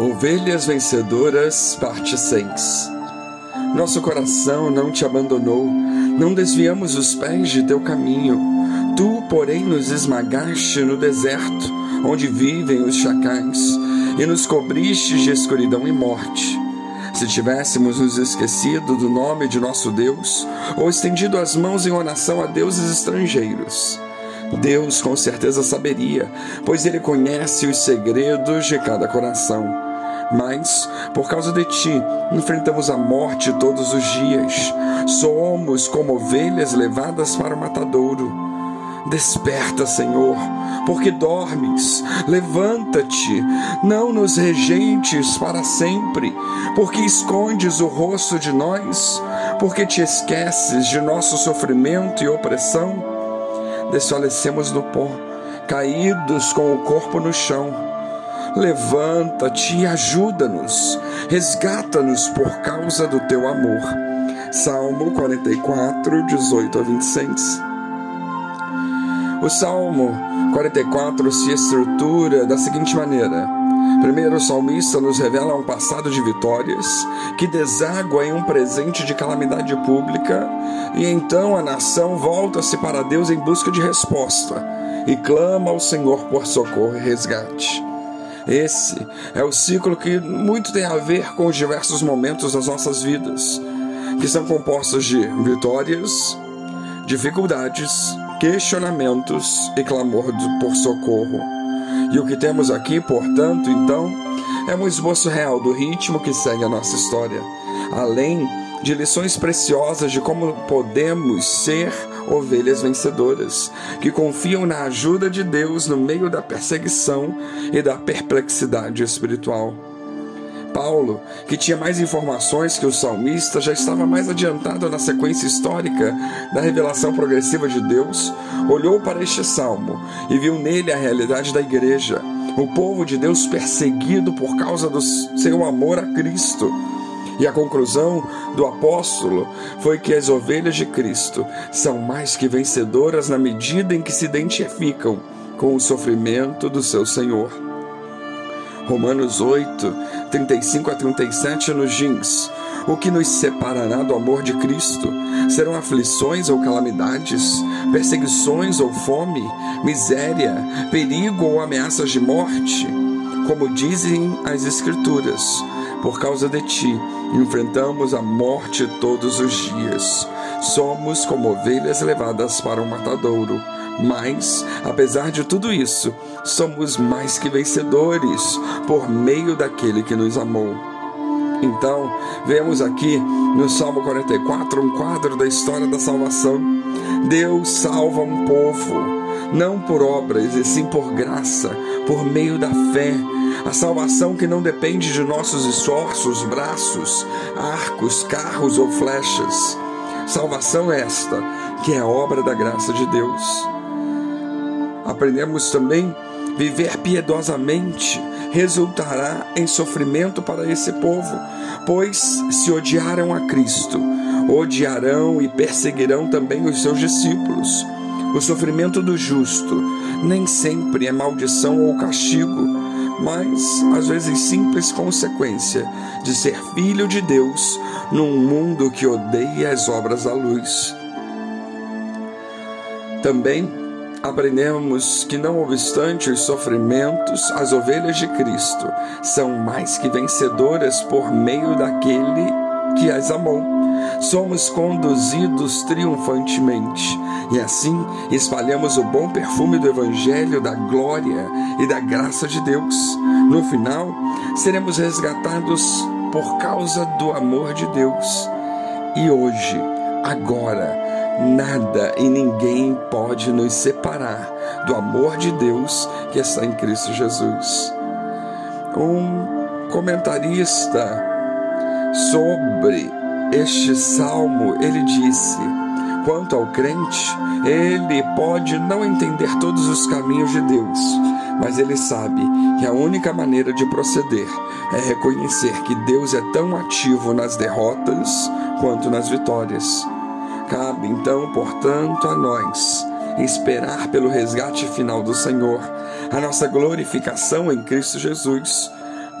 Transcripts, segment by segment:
Ovelhas Vencedoras, parte 6 Nosso coração não te abandonou, não desviamos os pés de teu caminho. Tu, porém, nos esmagaste no deserto, onde vivem os chacais, e nos cobriste de escuridão e morte. Se tivéssemos nos esquecido do nome de nosso Deus, ou estendido as mãos em oração a deuses estrangeiros, Deus com certeza saberia, pois Ele conhece os segredos de cada coração. Mas, por causa de ti, enfrentamos a morte todos os dias. Somos como ovelhas levadas para o matadouro. Desperta, Senhor, porque dormes. Levanta-te, não nos rejeites para sempre, porque escondes o rosto de nós, porque te esqueces de nosso sofrimento e opressão. Desfalecemos no pó, caídos com o corpo no chão Levanta-te e ajuda-nos, resgata-nos por causa do teu amor. Salmo 44, 18 a 26. O Salmo 44 se estrutura da seguinte maneira: Primeiro, o salmista nos revela um passado de vitórias que deságua em um presente de calamidade pública, e então a nação volta-se para Deus em busca de resposta e clama ao Senhor por socorro e resgate. Esse é o ciclo que muito tem a ver com os diversos momentos das nossas vidas, que são compostos de vitórias, dificuldades, questionamentos e clamor por socorro. E o que temos aqui, portanto, então, é um esboço real do ritmo que segue a nossa história, além de lições preciosas de como podemos ser ovelhas vencedoras, que confiam na ajuda de Deus no meio da perseguição e da perplexidade espiritual. Paulo, que tinha mais informações que o salmista, já estava mais adiantado na sequência histórica da revelação progressiva de Deus, olhou para este salmo e viu nele a realidade da igreja, o povo de Deus perseguido por causa do seu amor a Cristo e a conclusão do apóstolo foi que as ovelhas de Cristo são mais que vencedoras na medida em que se identificam com o sofrimento do seu Senhor. Romanos 8, 35 a 37 nos diz: O que nos separará do amor de Cristo? Serão aflições ou calamidades, perseguições ou fome, miséria, perigo ou ameaças de morte? Como dizem as Escrituras, por causa de ti, enfrentamos a morte todos os dias. Somos como ovelhas levadas para o matadouro. Mas, apesar de tudo isso, somos mais que vencedores por meio daquele que nos amou. Então, vemos aqui no Salmo 44 um quadro da história da salvação. Deus salva um povo, não por obras, e sim por graça, por meio da fé a salvação que não depende de nossos esforços, braços, arcos, carros ou flechas. Salvação esta, que é obra da graça de Deus. Aprendemos também viver piedosamente resultará em sofrimento para esse povo, pois se odiaram a Cristo, odiarão e perseguirão também os seus discípulos. O sofrimento do justo nem sempre é maldição ou castigo, mas às vezes simples consequência de ser filho de Deus num mundo que odeia as obras da luz. Também aprendemos que, não obstante os sofrimentos, as ovelhas de Cristo são mais que vencedoras por meio daquele que as amou somos conduzidos triunfantemente. E assim espalhamos o bom perfume do Evangelho, da glória e da graça de Deus. No final, seremos resgatados por causa do amor de Deus. E hoje, agora, nada e ninguém pode nos separar do amor de Deus que está em Cristo Jesus. Um comentarista sobre este salmo, ele disse: quanto ao crente, ele pode não entender todos os caminhos de Deus, mas ele sabe que a única maneira de proceder é reconhecer que Deus é tão ativo nas derrotas quanto nas vitórias. Cabe então, portanto, a nós esperar pelo resgate final do Senhor, a nossa glorificação em Cristo Jesus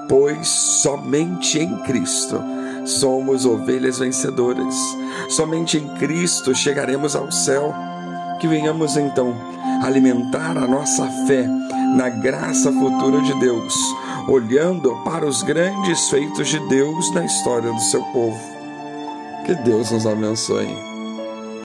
pois somente em Cristo somos ovelhas vencedoras. Somente em Cristo chegaremos ao céu. Que venhamos então alimentar a nossa fé na graça futura de Deus, olhando para os grandes feitos de Deus na história do seu povo. Que Deus nos abençoe.